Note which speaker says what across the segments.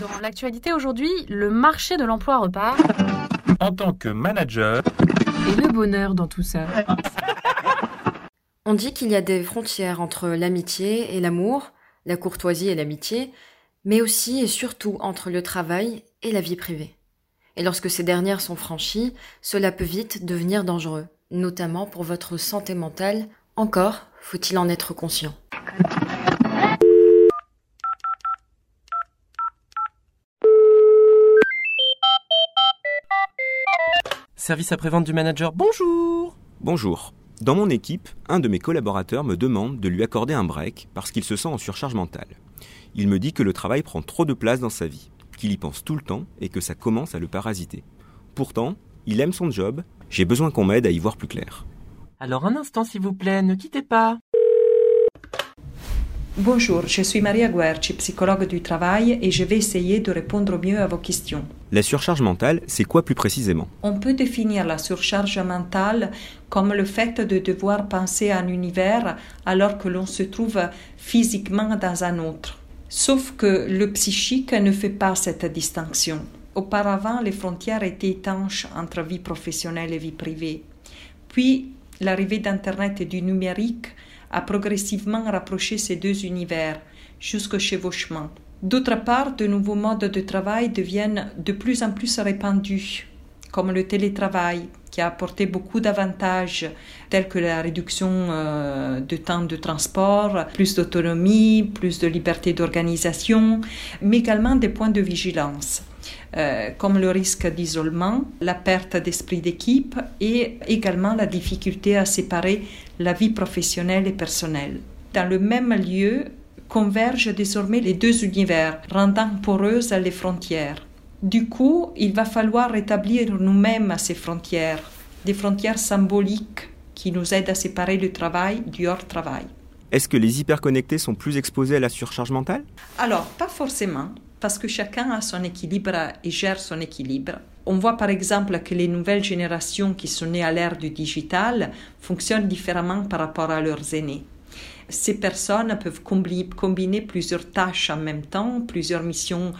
Speaker 1: Dans l'actualité aujourd'hui, le marché de l'emploi repart.
Speaker 2: En tant que manager,
Speaker 1: Et le bonheur dans tout ça.
Speaker 3: On dit qu'il y a des frontières entre l'amitié et l'amour, la courtoisie et l'amitié, mais aussi et surtout entre le travail et la vie privée. Et lorsque ces dernières sont franchies, cela peut vite devenir dangereux, notamment pour votre santé mentale. Encore faut-il en être conscient.
Speaker 4: Service après-vente du manager, bonjour
Speaker 5: Bonjour. Dans mon équipe, un de mes collaborateurs me demande de lui accorder un break parce qu'il se sent en surcharge mentale. Il me dit que le travail prend trop de place dans sa vie, qu'il y pense tout le temps et que ça commence à le parasiter. Pourtant, il aime son job, j'ai besoin qu'on m'aide à y voir plus clair.
Speaker 4: Alors un instant s'il vous plaît, ne quittez pas.
Speaker 6: Bonjour, je suis Maria Guerci, psychologue du travail, et je vais essayer de répondre au mieux à vos questions.
Speaker 5: La surcharge mentale, c'est quoi plus précisément?
Speaker 6: On peut définir la surcharge mentale comme le fait de devoir penser à un univers alors que l'on se trouve physiquement dans un autre. Sauf que le psychique ne fait pas cette distinction. Auparavant, les frontières étaient étanches entre vie professionnelle et vie privée. Puis, l'arrivée d'Internet et du numérique a progressivement rapproché ces deux univers jusqu'au chevauchement. D'autre part, de nouveaux modes de travail deviennent de plus en plus répandus, comme le télétravail, qui a apporté beaucoup d'avantages, tels que la réduction euh, de temps de transport, plus d'autonomie, plus de liberté d'organisation, mais également des points de vigilance. Euh, comme le risque d'isolement, la perte d'esprit d'équipe et également la difficulté à séparer la vie professionnelle et personnelle. Dans le même lieu convergent désormais les deux univers, rendant poreuses les frontières. Du coup, il va falloir rétablir nous-mêmes ces frontières, des frontières symboliques qui nous aident à séparer le travail du hors-travail.
Speaker 5: Est-ce que les hyperconnectés sont plus exposés à la surcharge mentale?
Speaker 6: Alors, pas forcément, parce que chacun a son équilibre et gère son équilibre. On voit par exemple que les nouvelles générations qui sont nées à l'ère du digital fonctionnent différemment par rapport à leurs aînés. Ces personnes peuvent combiner plusieurs tâches en même temps, plusieurs missions,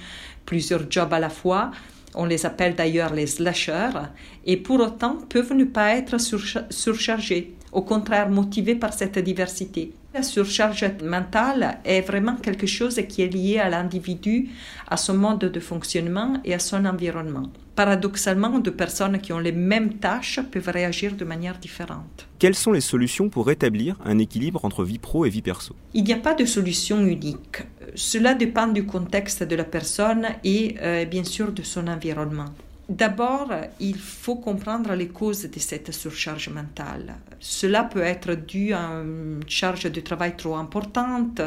Speaker 6: plusieurs jobs à la fois. On les appelle d'ailleurs les slashers, et pour autant peuvent ne pas être surchargés, au contraire motivés par cette diversité. La surcharge mentale est vraiment quelque chose qui est lié à l'individu, à son mode de fonctionnement et à son environnement. Paradoxalement, deux personnes qui ont les mêmes tâches peuvent réagir de manière différente.
Speaker 5: Quelles sont les solutions pour rétablir un équilibre entre vie pro et vie perso?
Speaker 6: Il n'y a pas de solution unique. Cela dépend du contexte de la personne et euh, bien sûr de son environnement. D'abord, il faut comprendre les causes de cette surcharge mentale. Cela peut être dû à une charge de travail trop importante,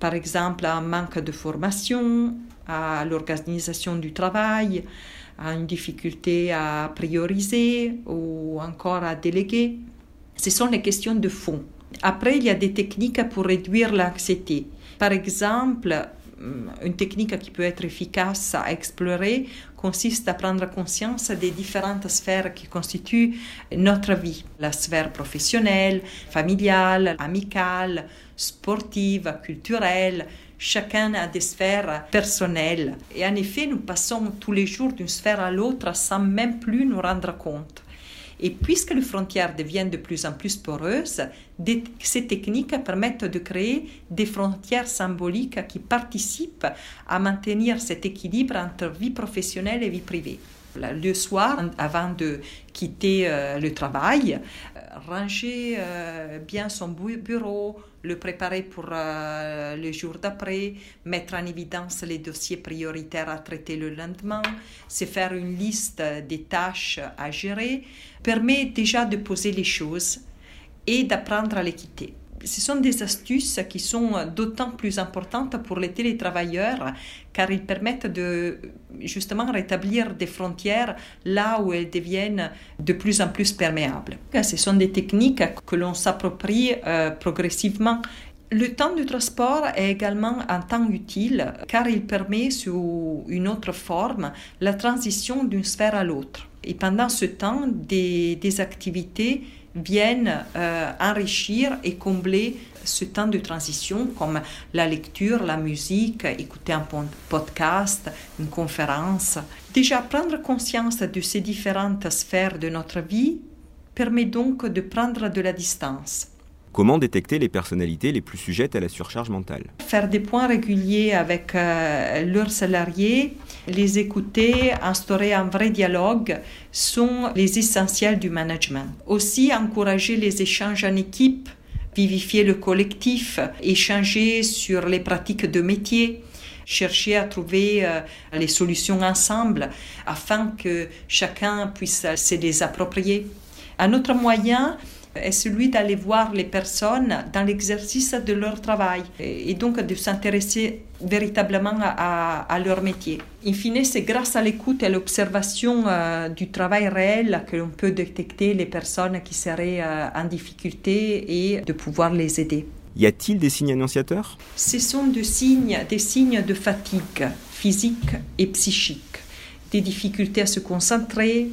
Speaker 6: par exemple à un manque de formation, à l'organisation du travail, à une difficulté à prioriser ou encore à déléguer. Ce sont les questions de fond. Après, il y a des techniques pour réduire l'anxiété. Par exemple, une technique qui peut être efficace à explorer consiste à prendre conscience des différentes sphères qui constituent notre vie. La sphère professionnelle, familiale, amicale, sportive, culturelle. Chacun a des sphères personnelles. Et en effet, nous passons tous les jours d'une sphère à l'autre sans même plus nous rendre compte. Et puisque les frontières deviennent de plus en plus poreuses, ces techniques permettent de créer des frontières symboliques qui participent à maintenir cet équilibre entre vie professionnelle et vie privée. Le soir, avant de quitter euh, le travail, euh, ranger euh, bien son bureau, le préparer pour le jour d'après, mettre en évidence les dossiers prioritaires à traiter le lendemain, se faire une liste des tâches à gérer, permet déjà de poser les choses et d'apprendre à les quitter ce sont des astuces qui sont d'autant plus importantes pour les télétravailleurs car ils permettent de justement rétablir des frontières là où elles deviennent de plus en plus perméables. Ce sont des techniques que l'on s'approprie euh, progressivement le temps de transport est également un temps utile car il permet sous une autre forme la transition d'une sphère à l'autre. Et pendant ce temps, des activités viennent euh, enrichir et combler ce temps de transition comme la lecture, la musique, écouter un podcast, une conférence. Déjà prendre conscience de ces différentes sphères de notre vie permet donc de prendre de la distance.
Speaker 5: Comment détecter les personnalités les plus sujettes à la surcharge mentale?
Speaker 6: Faire des points réguliers avec euh, leurs salariés, les écouter, instaurer un vrai dialogue sont les essentiels du management. Aussi encourager les échanges en équipe, vivifier le collectif, échanger sur les pratiques de métier chercher à trouver euh, les solutions ensemble afin que chacun puisse se les approprier. Un autre moyen est celui d'aller voir les personnes dans l'exercice de leur travail et donc de s'intéresser véritablement à, leur métier. In fine, c'est grâce à l'écoute et à l'observation euh, du travail réel que l'on peut détecter les personnes qui seraient euh, en difficulté et de pouvoir les aider.
Speaker 5: Y a-t-il des signes annonciateurs?
Speaker 6: Ce sont des signes, des signes de fatigue physique et psychique, des difficultés à se concentrer,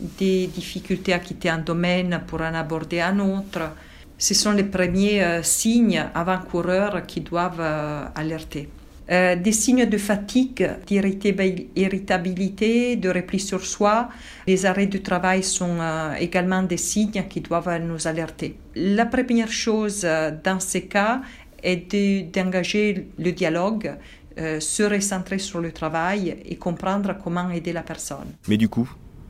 Speaker 6: des difficultés à quitter un domaine pour en aborder un autre. Ce sont les premiers euh, signes avant-coureurs qui doivent euh, alerter. Euh, des signes de fatigue, d'irritabilité, de repli sur soi. Les arrêts du travail sont également des signes qui doivent nous alerter. La première chose dans ces cas est d'engager le dialogue, se recentrer sur le travail et comprendre comment aider la personne.
Speaker 5: Mais du coup,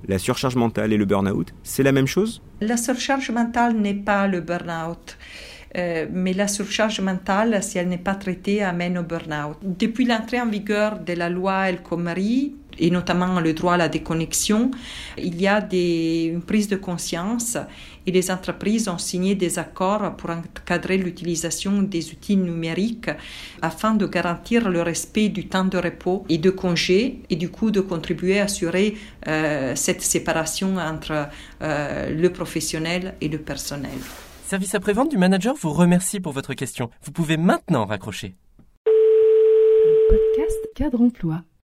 Speaker 5: la surcharge mentale et le burn-out, c'est la même chose?
Speaker 6: La surcharge mentale n'est pas le burn-out. Euh, mais la surcharge mentale, si elle n'est pas traitée, amène au burn-out. Depuis l'entrée en vigueur de la loi El Khomri, et notamment le droit à la déconnexion, il y a des, une prise de conscience et les entreprises ont signé des accords pour encadrer l'utilisation des outils numériques afin de garantir le respect du temps de repos et de congé et du coup de contribuer à assurer euh, cette séparation entre euh, le professionnel et le personnel.
Speaker 4: Service après-vente du manager vous remercie pour votre question. Vous pouvez maintenant raccrocher.
Speaker 7: Podcast Cadre Emploi.